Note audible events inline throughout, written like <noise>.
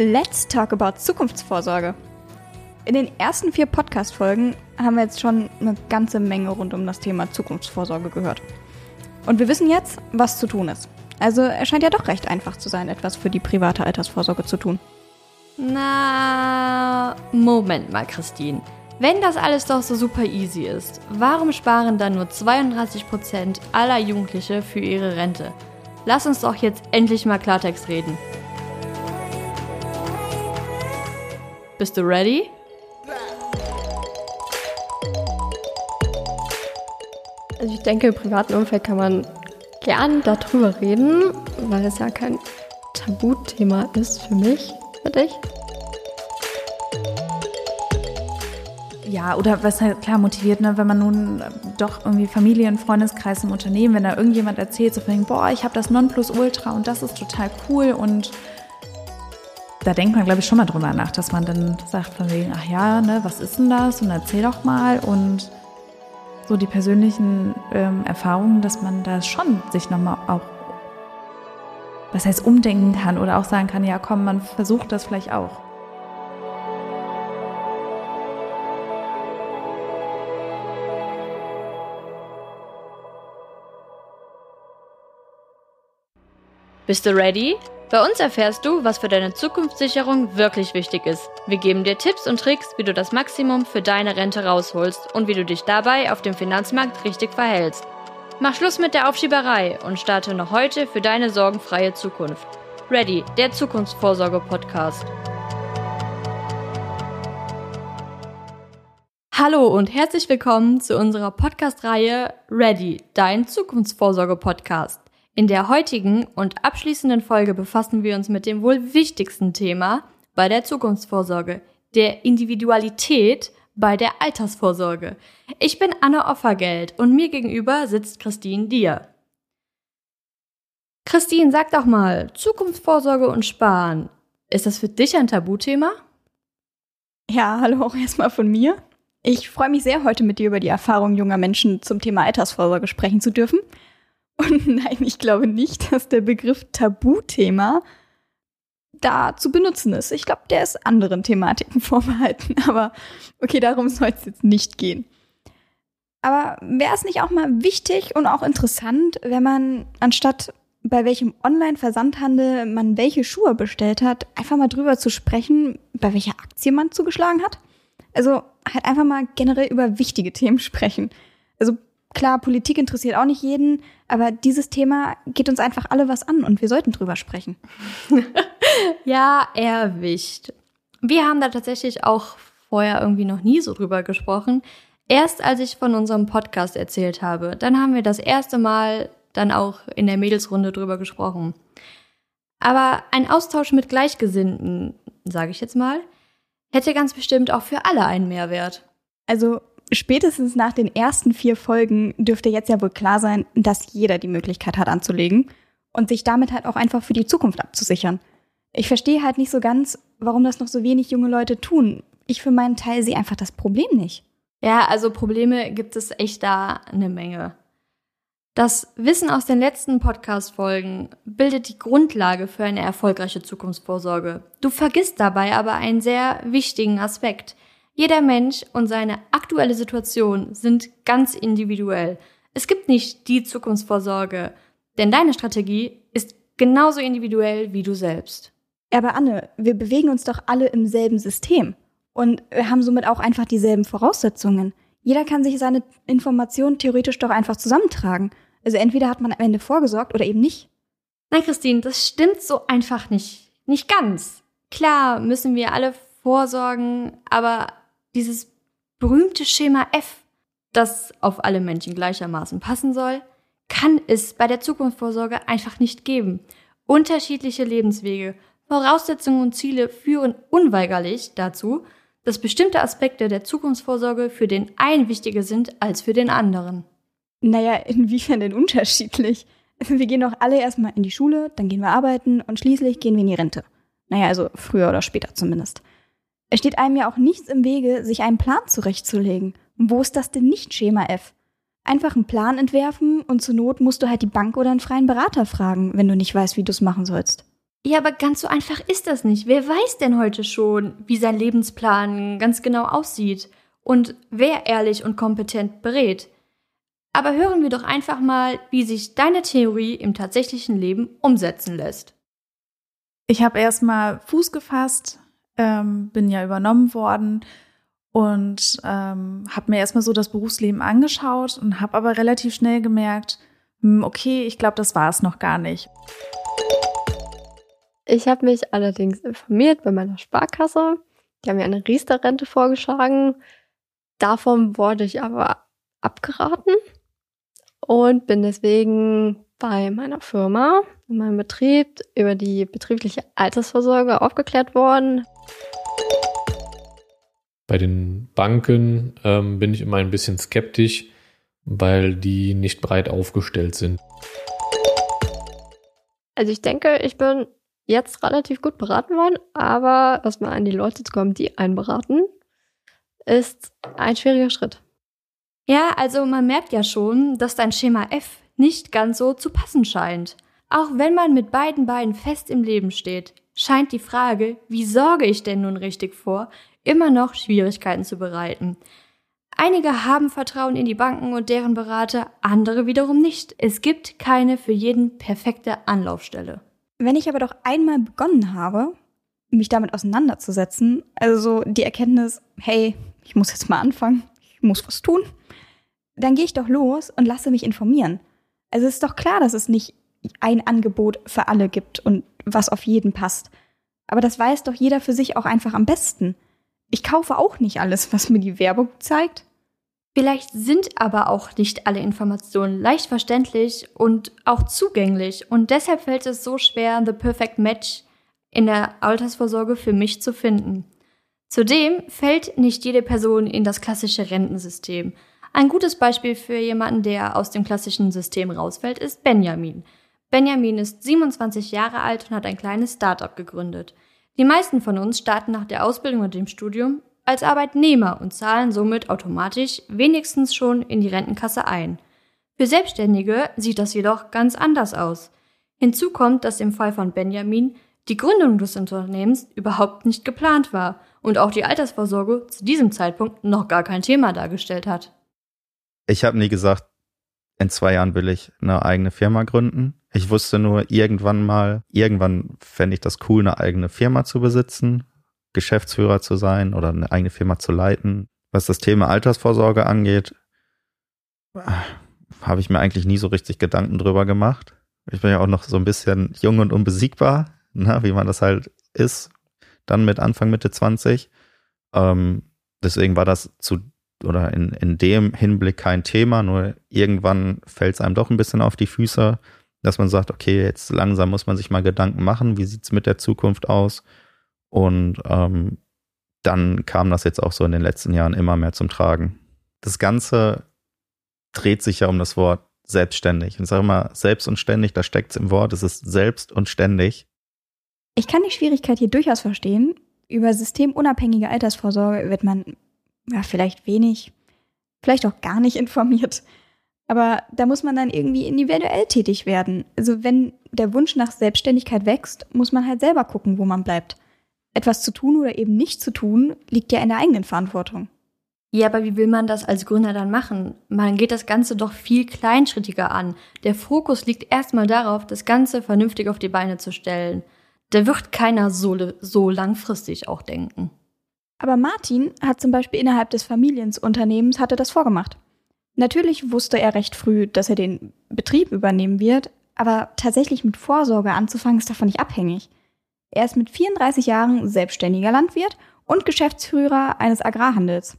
Let's talk about Zukunftsvorsorge. In den ersten vier Podcast-Folgen haben wir jetzt schon eine ganze Menge rund um das Thema Zukunftsvorsorge gehört. Und wir wissen jetzt, was zu tun ist. Also es scheint ja doch recht einfach zu sein, etwas für die private Altersvorsorge zu tun. Na, Moment mal, Christine. Wenn das alles doch so super easy ist, warum sparen dann nur 32% aller Jugendliche für ihre Rente? Lass uns doch jetzt endlich mal Klartext reden. Bist du ready? Also ich denke, im privaten Umfeld kann man gern darüber reden, weil es ja kein Tabuthema ist für mich, für dich. Ja, oder was halt klar motiviert, ne, wenn man nun doch irgendwie Familien, Freundeskreis im Unternehmen, wenn da irgendjemand erzählt, so von boah, ich habe das Nonplusultra und das ist total cool und da denkt man, glaube ich, schon mal drüber nach, dass man dann sagt von wegen, ach ja, ne, was ist denn das? Und erzähl doch mal und so die persönlichen ähm, Erfahrungen, dass man da schon sich nochmal auch, was heißt, umdenken kann oder auch sagen kann, ja komm, man versucht das vielleicht auch. Bist du ready? Bei uns erfährst du, was für deine Zukunftssicherung wirklich wichtig ist. Wir geben dir Tipps und Tricks, wie du das Maximum für deine Rente rausholst und wie du dich dabei auf dem Finanzmarkt richtig verhältst. Mach Schluss mit der Aufschieberei und starte noch heute für deine sorgenfreie Zukunft. Ready, der Zukunftsvorsorge-Podcast. Hallo und herzlich willkommen zu unserer Podcast-Reihe Ready, dein Zukunftsvorsorge-Podcast. In der heutigen und abschließenden Folge befassen wir uns mit dem wohl wichtigsten Thema bei der Zukunftsvorsorge, der Individualität bei der Altersvorsorge. Ich bin Anne Offergeld und mir gegenüber sitzt Christine Dier. Christine, sag doch mal, Zukunftsvorsorge und Sparen, ist das für dich ein Tabuthema? Ja, hallo auch erstmal von mir. Ich freue mich sehr, heute mit dir über die Erfahrungen junger Menschen zum Thema Altersvorsorge sprechen zu dürfen. Und <laughs> nein, ich glaube nicht, dass der Begriff Tabuthema da zu benutzen ist. Ich glaube, der ist anderen Thematiken <laughs> vorbehalten. Aber okay, darum soll es jetzt nicht gehen. Aber wäre es nicht auch mal wichtig und auch interessant, wenn man anstatt bei welchem Online-Versandhandel man welche Schuhe bestellt hat, einfach mal drüber zu sprechen, bei welcher Aktie man zugeschlagen hat? Also halt einfach mal generell über wichtige Themen sprechen. Also klar, Politik interessiert auch nicht jeden, aber dieses Thema geht uns einfach alle was an und wir sollten drüber sprechen. <laughs> ja, erwischt. Wir haben da tatsächlich auch vorher irgendwie noch nie so drüber gesprochen. Erst als ich von unserem Podcast erzählt habe, dann haben wir das erste Mal dann auch in der Mädelsrunde drüber gesprochen. Aber ein Austausch mit Gleichgesinnten, sage ich jetzt mal, hätte ganz bestimmt auch für alle einen Mehrwert. Also spätestens nach den ersten vier Folgen dürfte jetzt ja wohl klar sein, dass jeder die Möglichkeit hat anzulegen und sich damit halt auch einfach für die Zukunft abzusichern. Ich verstehe halt nicht so ganz, warum das noch so wenig junge Leute tun. Ich für meinen Teil sehe einfach das Problem nicht. Ja, also Probleme gibt es echt da eine Menge. Das Wissen aus den letzten Podcast-Folgen bildet die Grundlage für eine erfolgreiche Zukunftsvorsorge. Du vergisst dabei aber einen sehr wichtigen Aspekt – jeder Mensch und seine aktuelle Situation sind ganz individuell. Es gibt nicht die Zukunftsvorsorge, denn deine Strategie ist genauso individuell wie du selbst. Aber Anne, wir bewegen uns doch alle im selben System und wir haben somit auch einfach dieselben Voraussetzungen. Jeder kann sich seine Informationen theoretisch doch einfach zusammentragen. Also entweder hat man am Ende vorgesorgt oder eben nicht. Nein, Christine, das stimmt so einfach nicht. Nicht ganz. Klar müssen wir alle vorsorgen, aber dieses berühmte Schema F, das auf alle Menschen gleichermaßen passen soll, kann es bei der Zukunftsvorsorge einfach nicht geben. Unterschiedliche Lebenswege, Voraussetzungen und Ziele führen unweigerlich dazu, dass bestimmte Aspekte der Zukunftsvorsorge für den einen wichtiger sind als für den anderen. Naja, inwiefern denn unterschiedlich? Wir gehen doch alle erstmal in die Schule, dann gehen wir arbeiten und schließlich gehen wir in die Rente. Naja, also früher oder später zumindest. Es steht einem ja auch nichts im Wege, sich einen Plan zurechtzulegen. Und wo ist das denn nicht Schema F? Einfach einen Plan entwerfen und zur Not musst du halt die Bank oder einen freien Berater fragen, wenn du nicht weißt, wie du es machen sollst. Ja, aber ganz so einfach ist das nicht. Wer weiß denn heute schon, wie sein Lebensplan ganz genau aussieht und wer ehrlich und kompetent berät? Aber hören wir doch einfach mal, wie sich deine Theorie im tatsächlichen Leben umsetzen lässt. Ich habe erstmal Fuß gefasst, ähm, bin ja übernommen worden und ähm, habe mir erstmal so das Berufsleben angeschaut und habe aber relativ schnell gemerkt, hm, okay, ich glaube, das war es noch gar nicht. Ich habe mich allerdings informiert bei meiner Sparkasse. Die haben mir eine Riester-Rente vorgeschlagen. Davon wurde ich aber abgeraten und bin deswegen bei meiner Firma, in meinem Betrieb, über die betriebliche Altersvorsorge aufgeklärt worden. Bei den Banken ähm, bin ich immer ein bisschen skeptisch, weil die nicht breit aufgestellt sind. Also ich denke, ich bin jetzt relativ gut beraten worden, aber erstmal an die Leute zu kommen, die einen beraten, ist ein schwieriger Schritt. Ja, also man merkt ja schon, dass dein Schema F nicht ganz so zu passen scheint. Auch wenn man mit beiden Beinen fest im Leben steht, scheint die Frage, wie sorge ich denn nun richtig vor, immer noch Schwierigkeiten zu bereiten. Einige haben Vertrauen in die Banken und deren Berater, andere wiederum nicht. Es gibt keine für jeden perfekte Anlaufstelle. Wenn ich aber doch einmal begonnen habe, mich damit auseinanderzusetzen, also die Erkenntnis, hey, ich muss jetzt mal anfangen, ich muss was tun, dann gehe ich doch los und lasse mich informieren. Also es ist doch klar, dass es nicht ein Angebot für alle gibt und was auf jeden passt. Aber das weiß doch jeder für sich auch einfach am besten. Ich kaufe auch nicht alles, was mir die Werbung zeigt. Vielleicht sind aber auch nicht alle Informationen leicht verständlich und auch zugänglich und deshalb fällt es so schwer, The Perfect Match in der Altersvorsorge für mich zu finden. Zudem fällt nicht jede Person in das klassische Rentensystem. Ein gutes Beispiel für jemanden, der aus dem klassischen System rausfällt, ist Benjamin. Benjamin ist 27 Jahre alt und hat ein kleines Startup gegründet. Die meisten von uns starten nach der Ausbildung und dem Studium als Arbeitnehmer und zahlen somit automatisch wenigstens schon in die Rentenkasse ein. Für Selbstständige sieht das jedoch ganz anders aus. Hinzu kommt, dass im Fall von Benjamin die Gründung des Unternehmens überhaupt nicht geplant war und auch die Altersvorsorge zu diesem Zeitpunkt noch gar kein Thema dargestellt hat. Ich habe nie gesagt, in zwei Jahren will ich eine eigene Firma gründen. Ich wusste nur irgendwann mal, irgendwann fände ich das cool, eine eigene Firma zu besitzen, Geschäftsführer zu sein oder eine eigene Firma zu leiten. Was das Thema Altersvorsorge angeht, habe ich mir eigentlich nie so richtig Gedanken drüber gemacht. Ich bin ja auch noch so ein bisschen jung und unbesiegbar, ne, wie man das halt ist, dann mit Anfang, Mitte 20. Ähm, deswegen war das zu oder in, in dem Hinblick kein Thema, nur irgendwann fällt es einem doch ein bisschen auf die Füße, dass man sagt, okay, jetzt langsam muss man sich mal Gedanken machen, wie sieht es mit der Zukunft aus? Und ähm, dann kam das jetzt auch so in den letzten Jahren immer mehr zum Tragen. Das Ganze dreht sich ja um das Wort selbstständig. Und sage immer, selbst und ständig, da steckt es im Wort, es ist selbst und ständig. Ich kann die Schwierigkeit hier durchaus verstehen. Über systemunabhängige Altersvorsorge wird man ja, vielleicht wenig, vielleicht auch gar nicht <laughs> informiert. Aber da muss man dann irgendwie individuell tätig werden. Also wenn der Wunsch nach Selbstständigkeit wächst, muss man halt selber gucken, wo man bleibt. Etwas zu tun oder eben nicht zu tun, liegt ja in der eigenen Verantwortung. Ja, aber wie will man das als Gründer dann machen? Man geht das Ganze doch viel kleinschrittiger an. Der Fokus liegt erstmal darauf, das Ganze vernünftig auf die Beine zu stellen. Da wird keiner so, so langfristig auch denken. Aber Martin hat zum Beispiel innerhalb des Familienunternehmens hatte das vorgemacht. Natürlich wusste er recht früh, dass er den Betrieb übernehmen wird, aber tatsächlich mit Vorsorge anzufangen ist davon nicht abhängig. Er ist mit 34 Jahren selbstständiger Landwirt und Geschäftsführer eines Agrarhandels.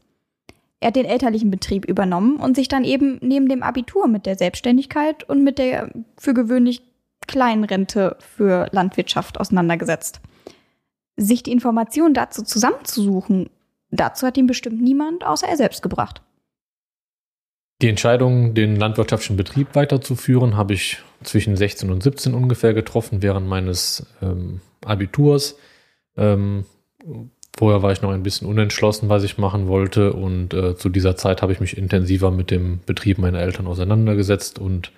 Er hat den elterlichen Betrieb übernommen und sich dann eben neben dem Abitur mit der Selbstständigkeit und mit der für gewöhnlich kleinen Rente für Landwirtschaft auseinandergesetzt sich die Informationen dazu zusammenzusuchen, dazu hat ihm bestimmt niemand außer er selbst gebracht. Die Entscheidung, den landwirtschaftlichen Betrieb weiterzuführen, habe ich zwischen 16 und 17 ungefähr getroffen während meines ähm, Abiturs. Ähm, vorher war ich noch ein bisschen unentschlossen, was ich machen wollte und äh, zu dieser Zeit habe ich mich intensiver mit dem Betrieb meiner Eltern auseinandergesetzt und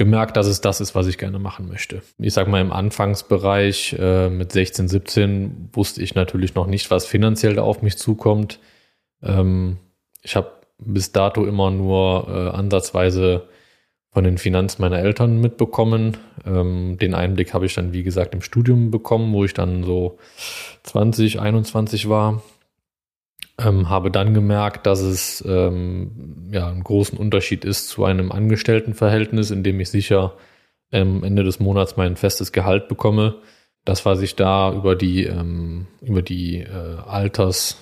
gemerkt, dass es das ist, was ich gerne machen möchte. Ich sag mal, im Anfangsbereich äh, mit 16, 17 wusste ich natürlich noch nicht, was finanziell da auf mich zukommt. Ähm, ich habe bis dato immer nur äh, ansatzweise von den Finanzen meiner Eltern mitbekommen. Ähm, den Einblick habe ich dann, wie gesagt, im Studium bekommen, wo ich dann so 20, 21 war. Ähm, habe dann gemerkt, dass es ähm, ja einen großen Unterschied ist zu einem Angestelltenverhältnis, in dem ich sicher am Ende des Monats mein festes Gehalt bekomme. Das, was ich da über die ähm, über die äh, Alters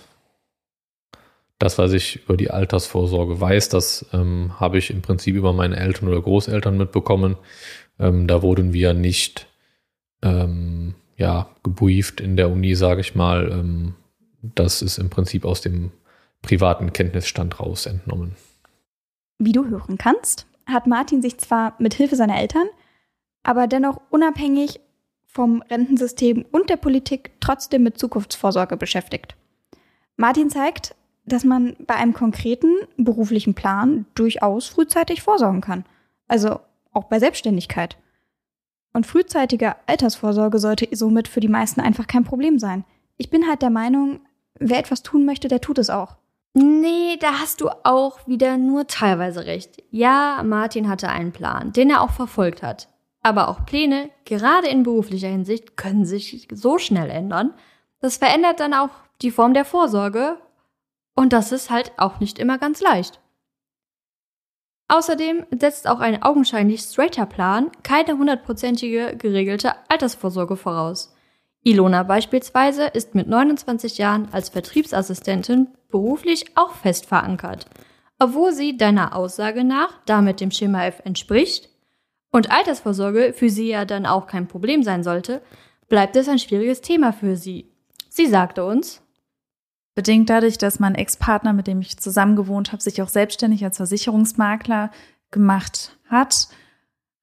das, was ich über die Altersvorsorge weiß, das ähm, habe ich im Prinzip über meine Eltern oder Großeltern mitbekommen. Ähm, da wurden wir nicht ähm, ja, gebrieft in der Uni, sage ich mal, ähm, das ist im Prinzip aus dem privaten Kenntnisstand raus entnommen. Wie du hören kannst, hat Martin sich zwar mit Hilfe seiner Eltern, aber dennoch unabhängig vom Rentensystem und der Politik trotzdem mit Zukunftsvorsorge beschäftigt. Martin zeigt, dass man bei einem konkreten beruflichen Plan durchaus frühzeitig vorsorgen kann. Also auch bei Selbstständigkeit. Und frühzeitige Altersvorsorge sollte somit für die meisten einfach kein Problem sein. Ich bin halt der Meinung, wer etwas tun möchte, der tut es auch. Nee, da hast du auch wieder nur teilweise recht. Ja, Martin hatte einen Plan, den er auch verfolgt hat. Aber auch Pläne, gerade in beruflicher Hinsicht, können sich so schnell ändern. Das verändert dann auch die Form der Vorsorge. Und das ist halt auch nicht immer ganz leicht. Außerdem setzt auch ein augenscheinlich straighter Plan keine hundertprozentige geregelte Altersvorsorge voraus. Ilona beispielsweise ist mit 29 Jahren als Vertriebsassistentin beruflich auch fest verankert, obwohl sie deiner Aussage nach damit dem Schema F entspricht und Altersvorsorge für sie ja dann auch kein Problem sein sollte, bleibt es ein schwieriges Thema für sie. Sie sagte uns, bedingt dadurch, dass mein Ex-Partner, mit dem ich zusammen gewohnt habe, sich auch selbstständig als Versicherungsmakler gemacht hat,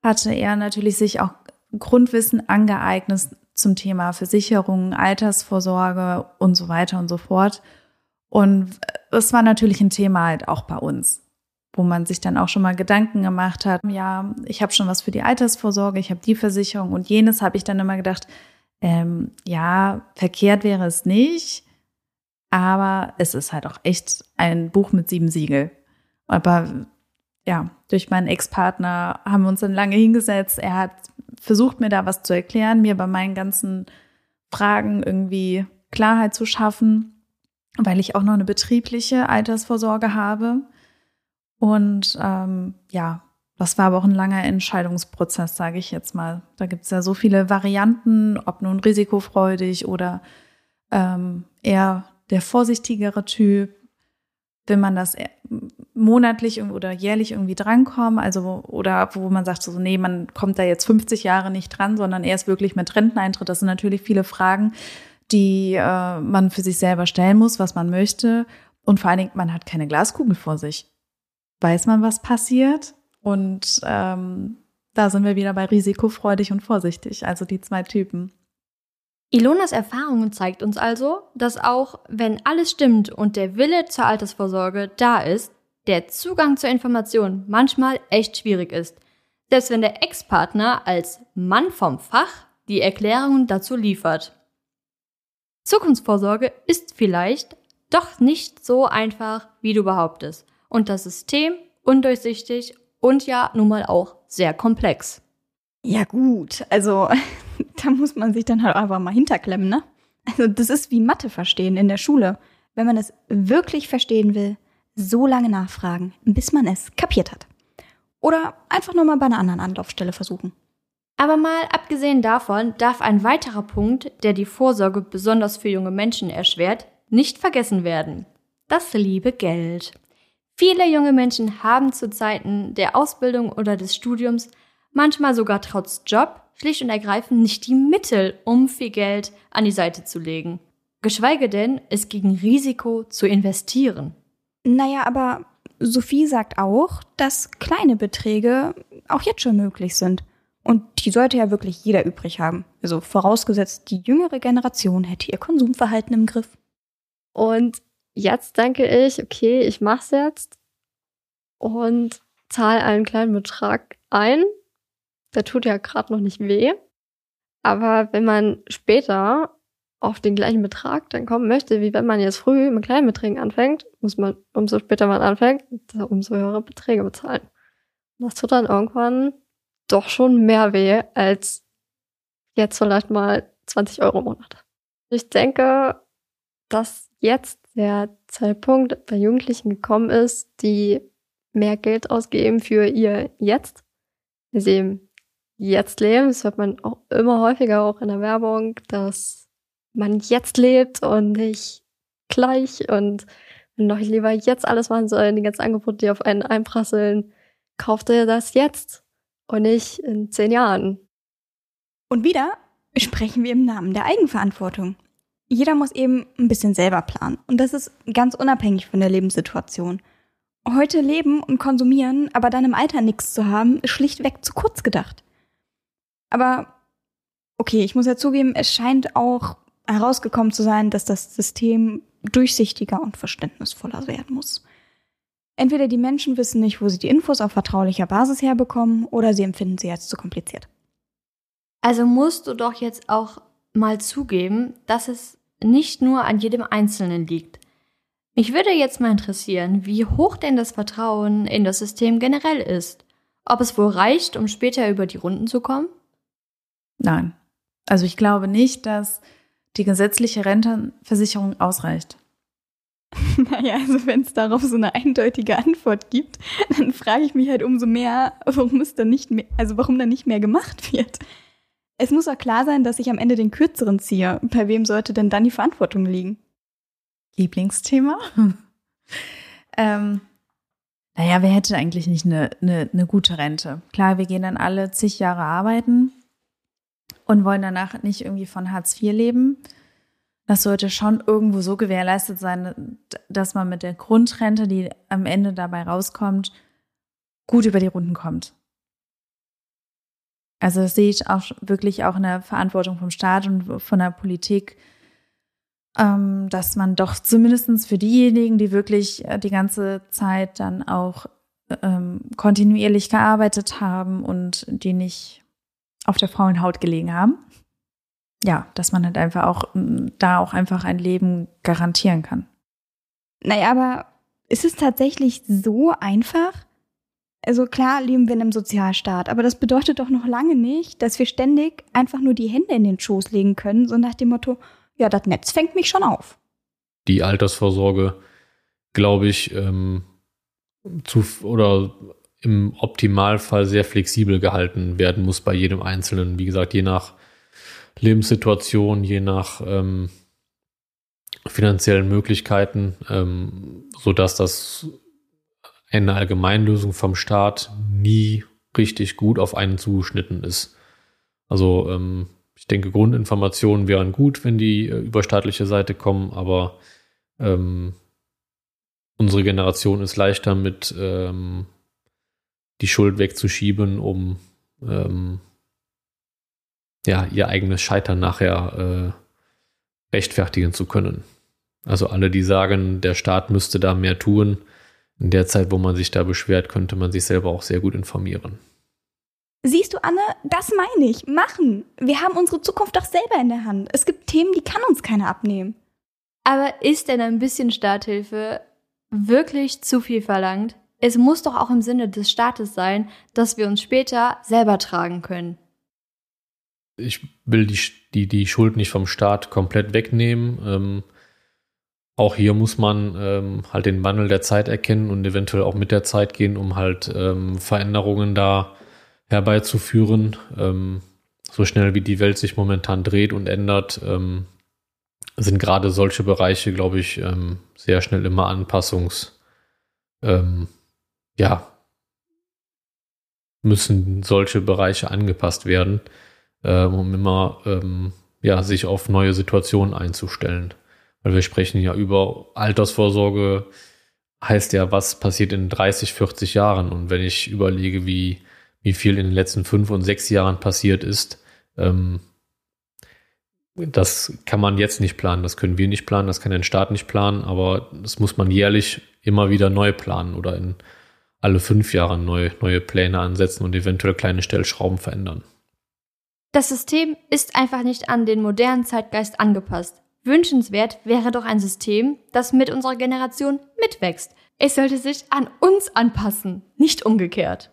hatte er natürlich sich auch Grundwissen angeeignet zum Thema Versicherungen, Altersvorsorge und so weiter und so fort. Und das war natürlich ein Thema halt auch bei uns, wo man sich dann auch schon mal Gedanken gemacht hat, ja, ich habe schon was für die Altersvorsorge, ich habe die Versicherung und jenes habe ich dann immer gedacht, ähm, ja, verkehrt wäre es nicht, aber es ist halt auch echt ein Buch mit sieben Siegel. Aber ja, durch meinen Ex-Partner haben wir uns dann lange hingesetzt. Er hat versucht, mir da was zu erklären, mir bei meinen ganzen Fragen irgendwie Klarheit zu schaffen, weil ich auch noch eine betriebliche Altersvorsorge habe. Und ähm, ja, das war aber auch ein langer Entscheidungsprozess, sage ich jetzt mal. Da gibt es ja so viele Varianten, ob nun risikofreudig oder ähm, eher der vorsichtigere Typ. Will man das monatlich oder jährlich irgendwie drankommen, also oder wo man sagt so, nee, man kommt da jetzt 50 Jahre nicht dran, sondern erst wirklich mit Renteneintritt. Das sind natürlich viele Fragen, die äh, man für sich selber stellen muss, was man möchte. Und vor allen Dingen, man hat keine Glaskugel vor sich. Weiß man, was passiert? Und ähm, da sind wir wieder bei risikofreudig und vorsichtig, also die zwei Typen. Ilonas Erfahrungen zeigt uns also, dass auch wenn alles stimmt und der Wille zur Altersvorsorge da ist, der Zugang zur Information manchmal echt schwierig ist. Selbst wenn der Ex-Partner als Mann vom Fach die Erklärungen dazu liefert. Zukunftsvorsorge ist vielleicht doch nicht so einfach, wie du behauptest. Und das System undurchsichtig und ja nun mal auch sehr komplex. Ja gut, also <laughs> da muss man sich dann halt einfach mal hinterklemmen, ne? Also das ist wie Mathe verstehen in der Schule. Wenn man es wirklich verstehen will, so lange nachfragen, bis man es kapiert hat. Oder einfach nur mal bei einer anderen Anlaufstelle versuchen. Aber mal abgesehen davon darf ein weiterer Punkt, der die Vorsorge besonders für junge Menschen erschwert, nicht vergessen werden. Das liebe Geld. Viele junge Menschen haben zu Zeiten der Ausbildung oder des Studiums, manchmal sogar trotz Job, schlicht und ergreifend nicht die Mittel, um viel Geld an die Seite zu legen. Geschweige denn, es gegen Risiko zu investieren. Naja, aber Sophie sagt auch, dass kleine Beträge auch jetzt schon möglich sind. Und die sollte ja wirklich jeder übrig haben. Also vorausgesetzt, die jüngere Generation hätte ihr Konsumverhalten im Griff. Und jetzt denke ich, okay, ich mach's jetzt und zahle einen kleinen Betrag ein der tut ja gerade noch nicht weh. Aber wenn man später auf den gleichen Betrag dann kommen möchte, wie wenn man jetzt früh mit kleinen Beträgen anfängt, muss man, umso später man anfängt, umso höhere Beträge bezahlen. das tut dann irgendwann doch schon mehr weh als jetzt vielleicht mal 20 Euro im Monat. Ich denke, dass jetzt der Zeitpunkt bei Jugendlichen gekommen ist, die mehr Geld ausgeben für ihr Jetzt. Sie eben jetzt leben. Das hört man auch immer häufiger auch in der Werbung, dass man jetzt lebt und nicht gleich und noch lieber jetzt alles machen soll, die ganzen Angebote, die auf einen einprasseln, kauft er das jetzt und nicht in zehn Jahren. Und wieder sprechen wir im Namen der Eigenverantwortung. Jeder muss eben ein bisschen selber planen. Und das ist ganz unabhängig von der Lebenssituation. Heute leben und konsumieren, aber dann im Alter nichts zu haben, ist schlichtweg zu kurz gedacht. Aber okay, ich muss ja zugeben, es scheint auch herausgekommen zu sein, dass das System durchsichtiger und verständnisvoller werden muss. Entweder die Menschen wissen nicht, wo sie die Infos auf vertraulicher Basis herbekommen, oder sie empfinden sie als zu kompliziert. Also musst du doch jetzt auch mal zugeben, dass es nicht nur an jedem Einzelnen liegt. Mich würde jetzt mal interessieren, wie hoch denn das Vertrauen in das System generell ist. Ob es wohl reicht, um später über die Runden zu kommen? Nein. Also ich glaube nicht, dass die gesetzliche Rentenversicherung ausreicht. <laughs> Naja, also wenn es darauf so eine eindeutige Antwort gibt, dann frage ich mich halt umso mehr, warum es dann nicht mehr, also warum dann nicht mehr gemacht wird. Es muss auch klar sein, dass ich am Ende den kürzeren ziehe. Bei wem sollte denn dann die Verantwortung liegen? Lieblingsthema? <laughs> ähm, naja, wer hätte eigentlich nicht eine, eine, eine gute Rente? Klar, wir gehen dann alle zig Jahre arbeiten und wollen danach nicht irgendwie von Hartz IV leben. Das sollte schon irgendwo so gewährleistet sein, dass man mit der Grundrente, die am Ende dabei rauskommt, gut über die Runden kommt. Also das sehe ich auch wirklich auch in der Verantwortung vom Staat und von der Politik, ähm, dass man doch zumindest für diejenigen, die wirklich äh, die ganze Zeit dann auch ähm, kontinuierlich gearbeitet haben und die nicht auf der faulen Haut gelegen haben. Ja, dass man halt einfach auch da auch einfach ein Leben garantieren kann. Naja, aber ist es tatsächlich so einfach? Also klar leben wir in einem Sozialstaat, aber das bedeutet doch noch lange nicht, dass wir ständig einfach nur die Hände in den Schoß legen können, so nach dem Motto, ja, das Netz fängt mich schon auf. Die Altersvorsorge, glaube ich, ähm, zu oder im Optimalfall sehr flexibel gehalten werden muss bei jedem Einzelnen. Wie gesagt, je nach Lebenssituation, je nach ähm, finanziellen Möglichkeiten, ähm, so dass das eine Allgemeinlösung vom Staat nie richtig gut auf einen zugeschnitten ist. Also ähm, ich denke, Grundinformationen wären gut, wenn die äh, über staatliche Seite kommen, aber ähm, unsere Generation ist leichter mit ähm, die Schuld wegzuschieben, um ähm, ja, ihr eigenes Scheitern nachher äh, rechtfertigen zu können. Also alle, die sagen, der Staat müsste da mehr tun, in der Zeit, wo man sich da beschwert, könnte man sich selber auch sehr gut informieren. Siehst du, Anne, das meine ich. Machen. Wir haben unsere Zukunft doch selber in der Hand. Es gibt Themen, die kann uns keiner abnehmen. Aber ist denn ein bisschen Starthilfe wirklich zu viel verlangt? Es muss doch auch im Sinne des Staates sein, dass wir uns später selber tragen können. Ich will die, die, die Schuld nicht vom Staat komplett wegnehmen. Ähm, auch hier muss man ähm, halt den Wandel der Zeit erkennen und eventuell auch mit der Zeit gehen, um halt ähm, Veränderungen da herbeizuführen. Ähm, so schnell wie die Welt sich momentan dreht und ändert, ähm, sind gerade solche Bereiche, glaube ich, ähm, sehr schnell immer Anpassungs, ja, müssen solche Bereiche angepasst werden, äh, um immer ähm, ja, sich auf neue Situationen einzustellen. Weil wir sprechen ja über Altersvorsorge, heißt ja, was passiert in 30, 40 Jahren. Und wenn ich überlege, wie, wie viel in den letzten fünf und sechs Jahren passiert ist, ähm, das kann man jetzt nicht planen, das können wir nicht planen, das kann der Staat nicht planen, aber das muss man jährlich immer wieder neu planen oder in alle fünf Jahre neu, neue Pläne ansetzen und eventuell kleine Stellschrauben verändern. Das System ist einfach nicht an den modernen Zeitgeist angepasst. Wünschenswert wäre doch ein System, das mit unserer Generation mitwächst. Es sollte sich an uns anpassen, nicht umgekehrt.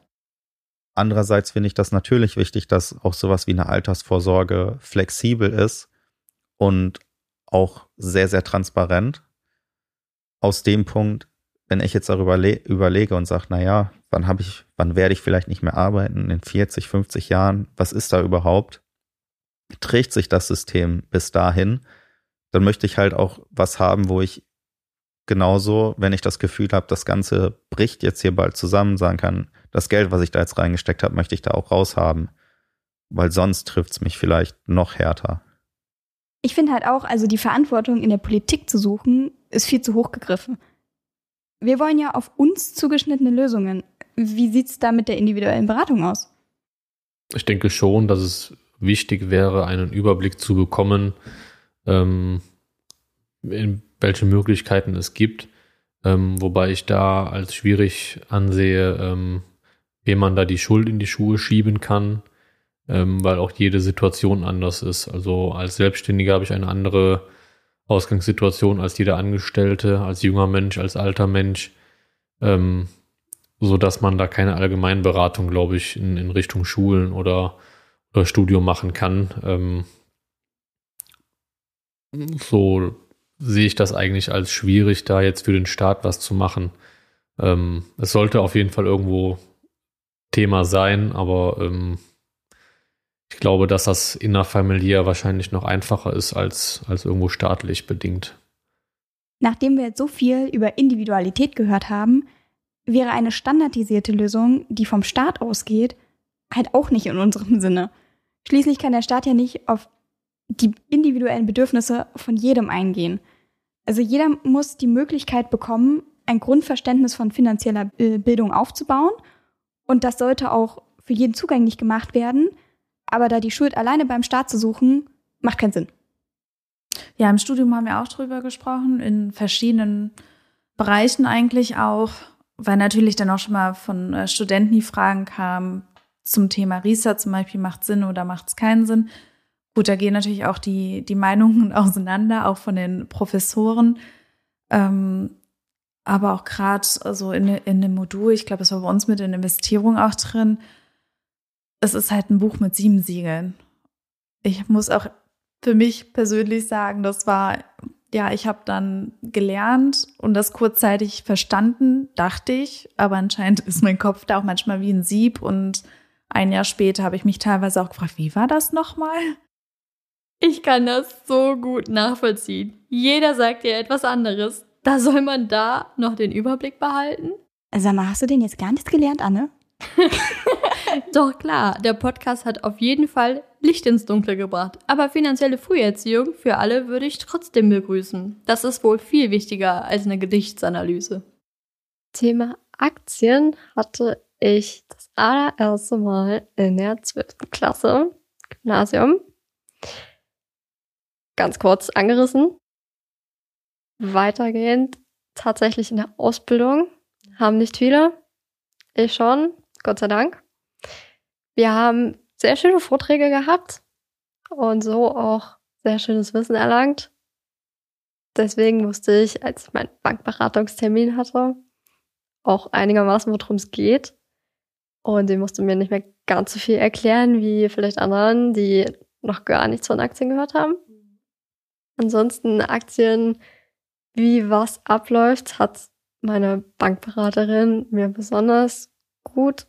Andererseits finde ich das natürlich wichtig, dass auch sowas wie eine Altersvorsorge flexibel ist und auch sehr, sehr transparent. Aus dem Punkt, wenn ich jetzt darüber überlege und sage, naja, wann habe ich, wann werde ich vielleicht nicht mehr arbeiten, in 40, 50 Jahren, was ist da überhaupt? Trägt sich das System bis dahin? Dann möchte ich halt auch was haben, wo ich genauso, wenn ich das Gefühl habe, das Ganze bricht jetzt hier bald zusammen, sagen kann, das Geld, was ich da jetzt reingesteckt habe, möchte ich da auch raushaben. Weil sonst trifft es mich vielleicht noch härter. Ich finde halt auch, also die Verantwortung in der Politik zu suchen, ist viel zu hoch gegriffen. Wir wollen ja auf uns zugeschnittene Lösungen. Wie sieht es da mit der individuellen Beratung aus? Ich denke schon, dass es wichtig wäre, einen Überblick zu bekommen, ähm, in welche Möglichkeiten es gibt. Ähm, wobei ich da als schwierig ansehe, ähm, wem man da die Schuld in die Schuhe schieben kann, ähm, weil auch jede Situation anders ist. Also als Selbstständiger habe ich eine andere Ausgangssituation als jeder Angestellte, als junger Mensch, als alter Mensch, ähm, so dass man da keine Allgemeinberatung, glaube ich, in, in Richtung Schulen oder, oder Studium machen kann. Ähm, so sehe ich das eigentlich als schwierig, da jetzt für den Staat was zu machen. Ähm, es sollte auf jeden Fall irgendwo Thema sein, aber ähm, ich glaube, dass das innerfamiliär wahrscheinlich noch einfacher ist als, als irgendwo staatlich bedingt. Nachdem wir jetzt so viel über Individualität gehört haben, wäre eine standardisierte Lösung, die vom Staat ausgeht, halt auch nicht in unserem Sinne. Schließlich kann der Staat ja nicht auf die individuellen Bedürfnisse von jedem eingehen. Also jeder muss die Möglichkeit bekommen, ein Grundverständnis von finanzieller Bildung aufzubauen. Und das sollte auch für jeden zugänglich gemacht werden, aber da die Schuld alleine beim Staat zu suchen, macht keinen Sinn. Ja, im Studium haben wir auch drüber gesprochen, in verschiedenen Bereichen eigentlich auch, weil natürlich dann auch schon mal von äh, Studenten die Fragen kamen zum Thema Research zum Beispiel, macht Sinn oder macht es keinen Sinn. Gut, da gehen natürlich auch die, die Meinungen <laughs> auseinander, auch von den Professoren. Ähm, aber auch gerade also in, in dem Modul, ich glaube, das war bei uns mit den Investierungen auch drin, es ist halt ein Buch mit sieben Siegeln. Ich muss auch für mich persönlich sagen, das war, ja, ich habe dann gelernt und das kurzzeitig verstanden, dachte ich, aber anscheinend ist mein Kopf da auch manchmal wie ein Sieb und ein Jahr später habe ich mich teilweise auch gefragt, wie war das nochmal? Ich kann das so gut nachvollziehen. Jeder sagt dir etwas anderes. Da soll man da noch den Überblick behalten? Sag mal, hast du denn jetzt gar nichts gelernt, Anne? <laughs> Doch klar, der Podcast hat auf jeden Fall Licht ins Dunkle gebracht. Aber finanzielle Früherziehung für alle würde ich trotzdem begrüßen. Das ist wohl viel wichtiger als eine Gedichtsanalyse. Thema Aktien hatte ich das allererste Mal in der 12. Klasse, Gymnasium. Ganz kurz angerissen. Weitergehend tatsächlich in der Ausbildung haben nicht viele. Ich schon, Gott sei Dank. Wir haben sehr schöne Vorträge gehabt und so auch sehr schönes Wissen erlangt. Deswegen wusste ich, als ich meinen Bankberatungstermin hatte, auch einigermaßen, worum es geht. Und sie musste mir nicht mehr ganz so viel erklären wie vielleicht anderen, die noch gar nichts von Aktien gehört haben. Ansonsten Aktien, wie was abläuft, hat meine Bankberaterin mir besonders gut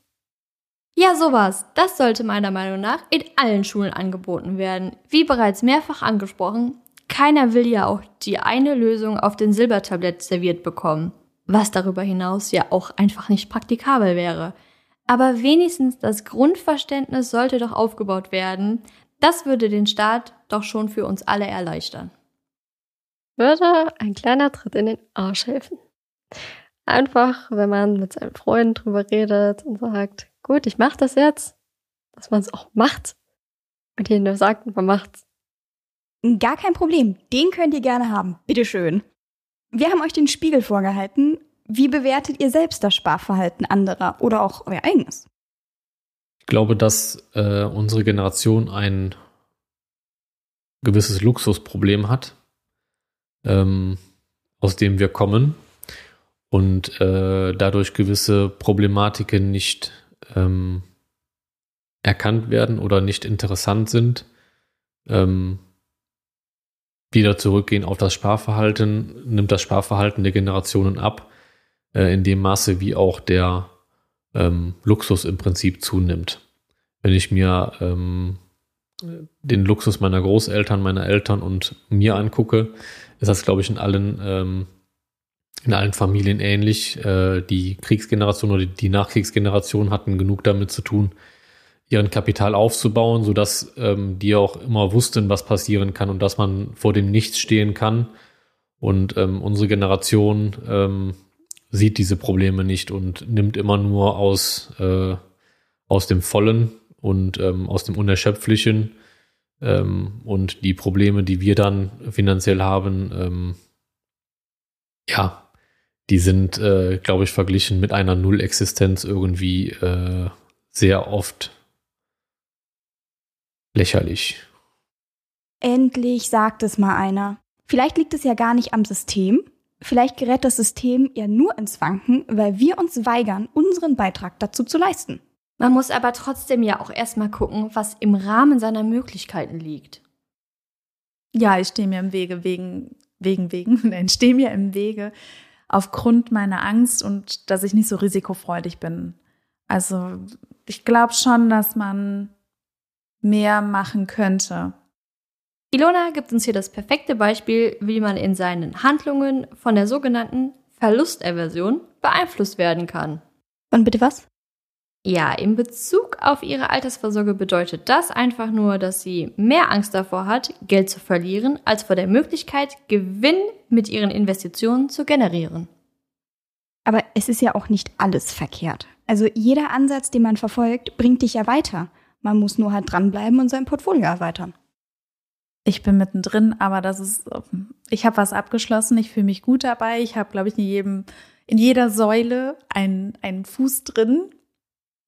ja, sowas. Das sollte meiner Meinung nach in allen Schulen angeboten werden. Wie bereits mehrfach angesprochen, keiner will ja auch die eine Lösung auf den Silbertablett serviert bekommen, was darüber hinaus ja auch einfach nicht praktikabel wäre. Aber wenigstens das Grundverständnis sollte doch aufgebaut werden. Das würde den Staat doch schon für uns alle erleichtern. Würde ein kleiner Tritt in den Arsch helfen. Einfach, wenn man mit seinen Freunden drüber redet und sagt, gut, ich mache das jetzt, dass man es auch macht und ihnen nur sagt, man macht's. Gar kein Problem, den könnt ihr gerne haben, bitteschön. Wir haben euch den Spiegel vorgehalten Wie bewertet ihr selbst das Sparverhalten anderer oder auch euer eigenes? Ich glaube, dass äh, unsere Generation ein gewisses Luxusproblem hat, ähm, aus dem wir kommen und äh, dadurch gewisse Problematiken nicht ähm, erkannt werden oder nicht interessant sind. Ähm, wieder zurückgehen auf das Sparverhalten, nimmt das Sparverhalten der Generationen ab, äh, in dem Maße, wie auch der ähm, Luxus im Prinzip zunimmt. Wenn ich mir ähm, den Luxus meiner Großeltern, meiner Eltern und mir angucke, ist das, glaube ich, in allen, ähm, in allen Familien ähnlich. Äh, die Kriegsgeneration oder die Nachkriegsgeneration hatten genug damit zu tun, ihren Kapital aufzubauen, sodass ähm, die auch immer wussten, was passieren kann und dass man vor dem Nichts stehen kann. Und ähm, unsere Generation ähm, sieht diese Probleme nicht und nimmt immer nur aus, äh, aus dem Vollen und aus dem Unerschöpflichen und die Probleme, die wir dann finanziell haben, ja, die sind, äh, glaube ich, verglichen mit einer Nullexistenz irgendwie äh, sehr oft lächerlich. Endlich sagt es mal einer. Vielleicht liegt es ja gar nicht am System. Vielleicht gerät das System ja nur ins Wanken, weil wir uns weigern, unseren Beitrag dazu zu leisten. Man muss aber trotzdem ja auch erstmal gucken, was im Rahmen seiner Möglichkeiten liegt. Ja, ich stehe mir im Wege wegen, wegen, wegen, <laughs> nein, stehe mir im Wege aufgrund meiner Angst und dass ich nicht so risikofreudig bin. Also ich glaube schon, dass man mehr machen könnte. Ilona gibt uns hier das perfekte Beispiel, wie man in seinen Handlungen von der sogenannten Verlusterversion beeinflusst werden kann. Und bitte was? Ja, in Bezug auf ihre Altersvorsorge bedeutet das einfach nur, dass sie mehr Angst davor hat, Geld zu verlieren, als vor der Möglichkeit, Gewinn mit ihren Investitionen zu generieren. Aber es ist ja auch nicht alles verkehrt. Also jeder Ansatz, den man verfolgt, bringt dich ja weiter. Man muss nur halt dranbleiben und sein Portfolio erweitern. Ich bin mittendrin, aber das ist, ich habe was abgeschlossen, ich fühle mich gut dabei. Ich habe, glaube ich, in jedem, in jeder Säule einen, einen Fuß drin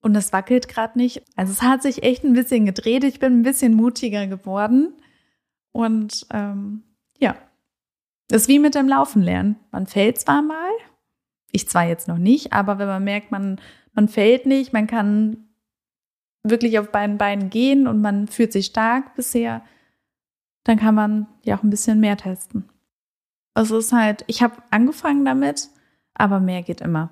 und das wackelt gerade nicht. Also es hat sich echt ein bisschen gedreht. Ich bin ein bisschen mutiger geworden. Und ähm, ja, das ist wie mit dem Laufen lernen. Man fällt zwar mal, ich zwar jetzt noch nicht, aber wenn man merkt, man, man fällt nicht, man kann wirklich auf beiden Beinen gehen und man fühlt sich stark bisher, dann kann man ja auch ein bisschen mehr testen. Also es ist halt, ich habe angefangen damit, aber mehr geht immer.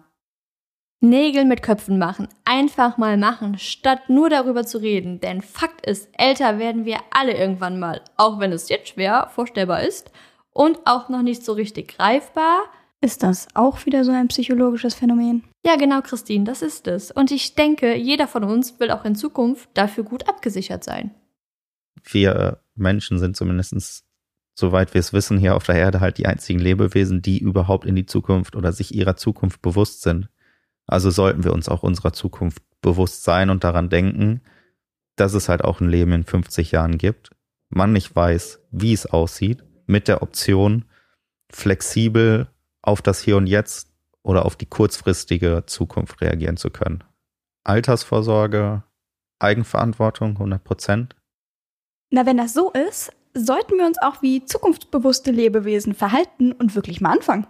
Nägel mit Köpfen machen. Einfach mal machen, statt nur darüber zu reden. Denn Fakt ist, älter werden wir alle irgendwann mal. Auch wenn es jetzt schwer vorstellbar ist und auch noch nicht so richtig greifbar. Ist das auch wieder so ein psychologisches Phänomen? Ja, genau, Christine, das ist es. Und ich denke, jeder von uns will auch in Zukunft dafür gut abgesichert sein. Wir Menschen sind zumindest, soweit wir es wissen, hier auf der Erde halt die einzigen Lebewesen, die überhaupt in die Zukunft oder sich ihrer Zukunft bewusst sind. Also sollten wir uns auch unserer Zukunft bewusst sein und daran denken, dass es halt auch ein Leben in 50 Jahren gibt. Man nicht weiß, wie es aussieht, mit der Option, flexibel auf das Hier und Jetzt oder auf die kurzfristige Zukunft reagieren zu können. Altersvorsorge, Eigenverantwortung, 100 Prozent. Na, wenn das so ist, sollten wir uns auch wie zukunftsbewusste Lebewesen verhalten und wirklich mal anfangen.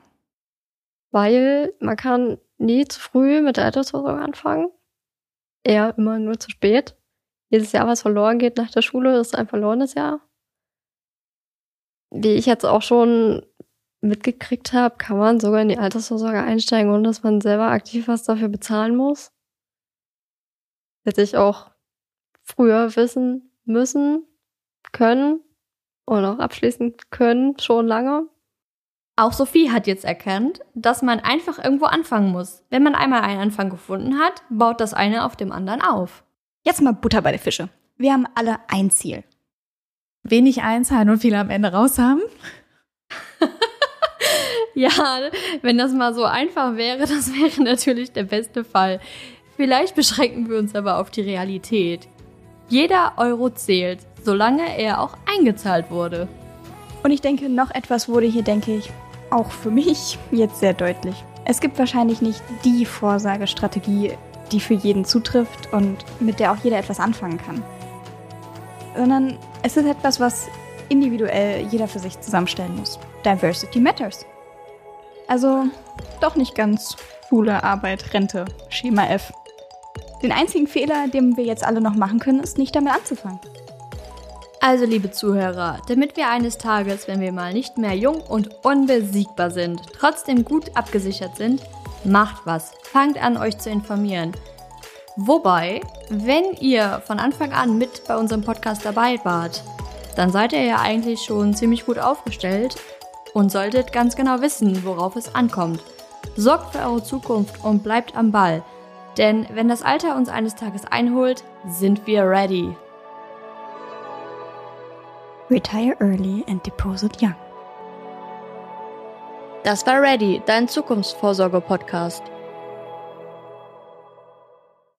Weil man kann nie zu früh mit der Altersvorsorge anfangen. Eher immer nur zu spät. Jedes Jahr, was verloren geht nach der Schule, ist ein verlorenes Jahr. Wie ich jetzt auch schon mitgekriegt habe, kann man sogar in die Altersvorsorge einsteigen, ohne dass man selber aktiv was dafür bezahlen muss. Hätte ich auch früher wissen müssen, können und auch abschließen können, schon lange. Auch Sophie hat jetzt erkannt, dass man einfach irgendwo anfangen muss. Wenn man einmal einen Anfang gefunden hat, baut das eine auf dem anderen auf. Jetzt mal Butter bei der Fische. Wir haben alle ein Ziel. Wenig einzahlen und viele am Ende raus haben. <laughs> ja, wenn das mal so einfach wäre, das wäre natürlich der beste Fall. Vielleicht beschränken wir uns aber auf die Realität. Jeder Euro zählt, solange er auch eingezahlt wurde. Und ich denke, noch etwas wurde hier, denke ich, auch für mich jetzt sehr deutlich. Es gibt wahrscheinlich nicht die Vorsorgestrategie, die für jeden zutrifft und mit der auch jeder etwas anfangen kann. Sondern es ist etwas, was individuell jeder für sich zusammenstellen muss. Diversity matters. Also doch nicht ganz Schule, Arbeit, Rente, Schema F. Den einzigen Fehler, den wir jetzt alle noch machen können, ist nicht damit anzufangen. Also, liebe Zuhörer, damit wir eines Tages, wenn wir mal nicht mehr jung und unbesiegbar sind, trotzdem gut abgesichert sind, macht was. Fangt an, euch zu informieren. Wobei, wenn ihr von Anfang an mit bei unserem Podcast dabei wart, dann seid ihr ja eigentlich schon ziemlich gut aufgestellt und solltet ganz genau wissen, worauf es ankommt. Sorgt für eure Zukunft und bleibt am Ball. Denn wenn das Alter uns eines Tages einholt, sind wir ready. Retire early and deposit young. Das war Ready, dein Zukunftsvorsorge-Podcast.